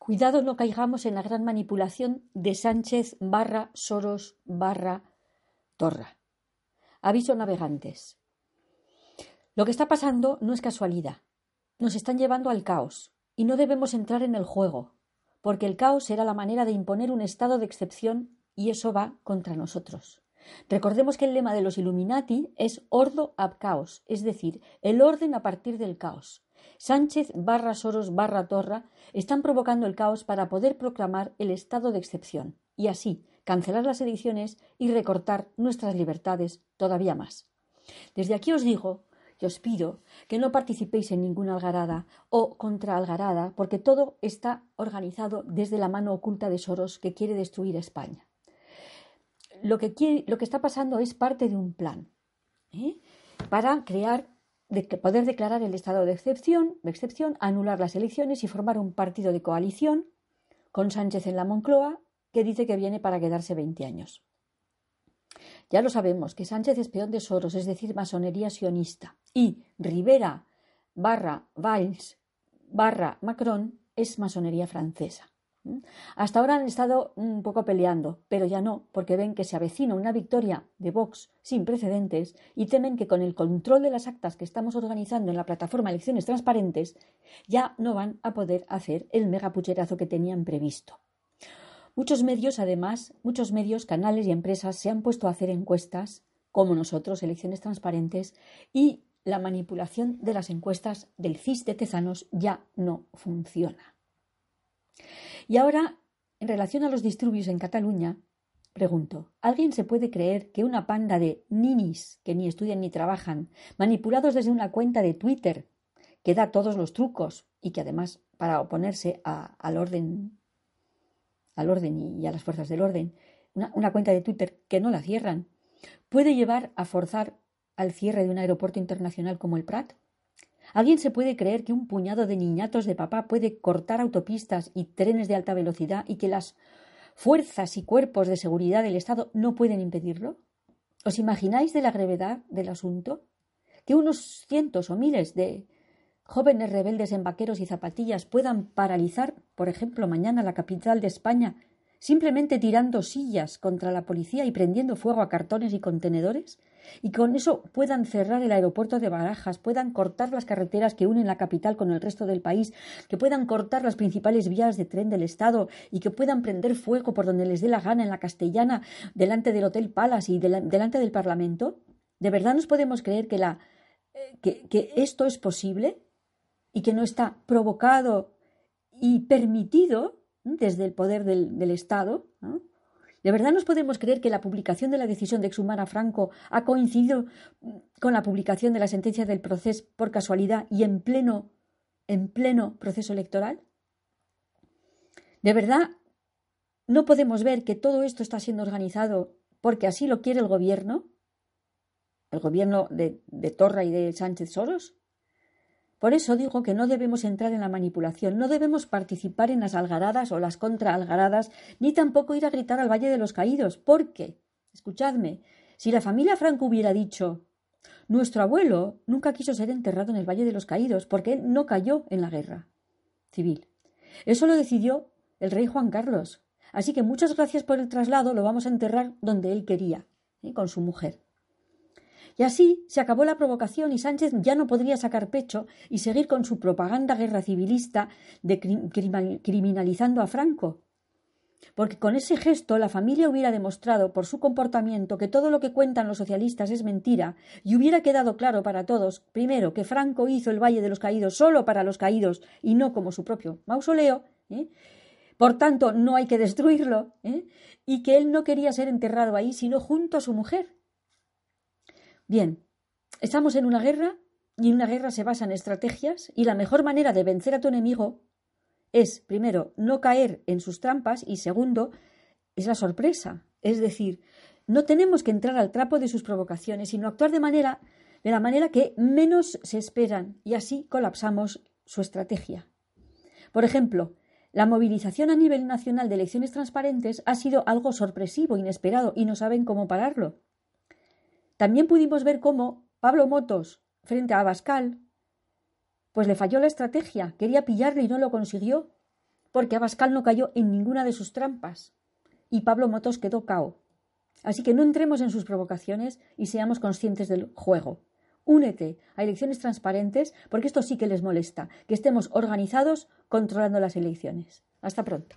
Cuidado no caigamos en la gran manipulación de Sánchez barra Soros barra Torra. Aviso navegantes. Lo que está pasando no es casualidad. Nos están llevando al caos y no debemos entrar en el juego, porque el caos será la manera de imponer un estado de excepción y eso va contra nosotros. Recordemos que el lema de los Illuminati es ordo ab caos, es decir, el orden a partir del caos. Sánchez barra Soros barra Torra están provocando el caos para poder proclamar el estado de excepción y así cancelar las elecciones y recortar nuestras libertades todavía más. Desde aquí os digo y os pido que no participéis en ninguna algarada o contra algarada, porque todo está organizado desde la mano oculta de Soros que quiere destruir España lo que, está pasando es parte de un plan ¿eh? para crear, de, poder declarar el estado de excepción, de excepción, anular las elecciones y formar un partido de coalición con Sánchez en la Moncloa que dice que viene para quedarse 20 años. Ya lo sabemos, que Sánchez es peón de Soros, es decir, masonería sionista, y Rivera barra Valls barra Macron es masonería francesa. Hasta ahora han estado un poco peleando, pero ya no, porque ven que se avecina una victoria de Vox sin precedentes y temen que con el control de las actas que estamos organizando en la plataforma Elecciones Transparentes ya no van a poder hacer el megapucherazo que tenían previsto. Muchos medios, además, muchos medios, canales y empresas se han puesto a hacer encuestas, como nosotros, Elecciones Transparentes, y la manipulación de las encuestas del CIS de Tezanos ya no funciona. Y ahora, en relación a los disturbios en Cataluña, pregunto, ¿alguien se puede creer que una panda de ninis que ni estudian ni trabajan, manipulados desde una cuenta de Twitter, que da todos los trucos y que además, para oponerse al orden, al orden y, a las fuerzas del orden, una, una cuenta de Twitter que no la cierran, puede llevar a forzar al cierre de un aeropuerto internacional como el Prat? ¿Alguien se puede creer que un puñado de niñatos de papá puede cortar autopistas y trenes de alta velocidad y que las fuerzas y cuerpos de seguridad del Estado no pueden impedirlo? ¿Os imagináis de la gravedad del asunto? Que unos cientos o miles de jóvenes rebeldes en vaqueros y zapatillas puedan paralizar, por ejemplo, mañana la capital de España, simplemente tirando sillas contra la policía y prendiendo fuego a cartones y contenedores? Y con eso puedan cerrar el aeropuerto de Barajas, puedan cortar las carreteras que unen la capital con el resto del país, que puedan cortar las principales vías de tren del Estado y que puedan prender fuego por donde les dé la gana en la castellana, delante del Hotel Palace y delante del Parlamento? ¿De verdad nos podemos creer que, la, eh, esto es posible y que no está provocado y permitido desde el poder del, del Estado? ¿De verdad nos podemos creer que la publicación de la decisión de exhumar a Franco ha coincidido con la publicación de la sentencia del proceso por casualidad y en pleno, en pleno proceso electoral? ¿De verdad no podemos ver que todo esto está siendo organizado porque así lo quiere el gobierno? ¿El gobierno de, de Torra y de Sánchez Soros? Por eso digo que no debemos entrar en la manipulación, no debemos participar en las algaradas o las contraalgaradas, ni tampoco ir a gritar al Valle de los Caídos, porque, escuchadme, si la familia Franco hubiera dicho nuestro abuelo nunca quiso ser enterrado en el Valle de los Caídos, porque él no cayó en la guerra civil. Eso lo decidió el rey Juan Carlos. Así que muchas gracias por el traslado, lo vamos a enterrar donde él quería, ¿eh? con su mujer. Y así se acabó la provocación y Sánchez ya no podría sacar pecho y seguir con su propaganda guerra civilista criminalizando a Franco. Porque con ese gesto la familia hubiera demostrado por su comportamiento que todo lo que cuentan los socialistas es mentira y hubiera quedado claro para todos, primero, que Franco hizo el Valle de los Caídos solo para los caídos y no como su propio mausoleo, ¿eh? por tanto no hay que destruirlo, ¿eh? y que él no quería ser enterrado ahí sino junto a su mujer, Bien, estamos en una guerra y una guerra se basa en estrategias y la mejor manera de vencer a tu enemigo es, primero, no caer en sus trampas y, segundo, es la sorpresa. Es decir, no tenemos que entrar al trapo de sus provocaciones, sino actuar de manera de la manera que menos se esperan y así colapsamos su estrategia. Por ejemplo, la movilización a nivel nacional de elecciones transparentes ha sido algo sorpresivo, inesperado, y no saben cómo pararlo. También pudimos ver cómo Pablo Motos, frente a Abascal, pues le falló la estrategia, quería pillarle y no lo consiguió. porque Abascal no cayó en ninguna de sus trampas y Pablo Motos quedó cao. Así que no entremos en sus provocaciones y seamos conscientes del juego. Únete a elecciones transparentes, porque esto sí que les molesta, que estemos organizados controlando las elecciones. Hasta pronto.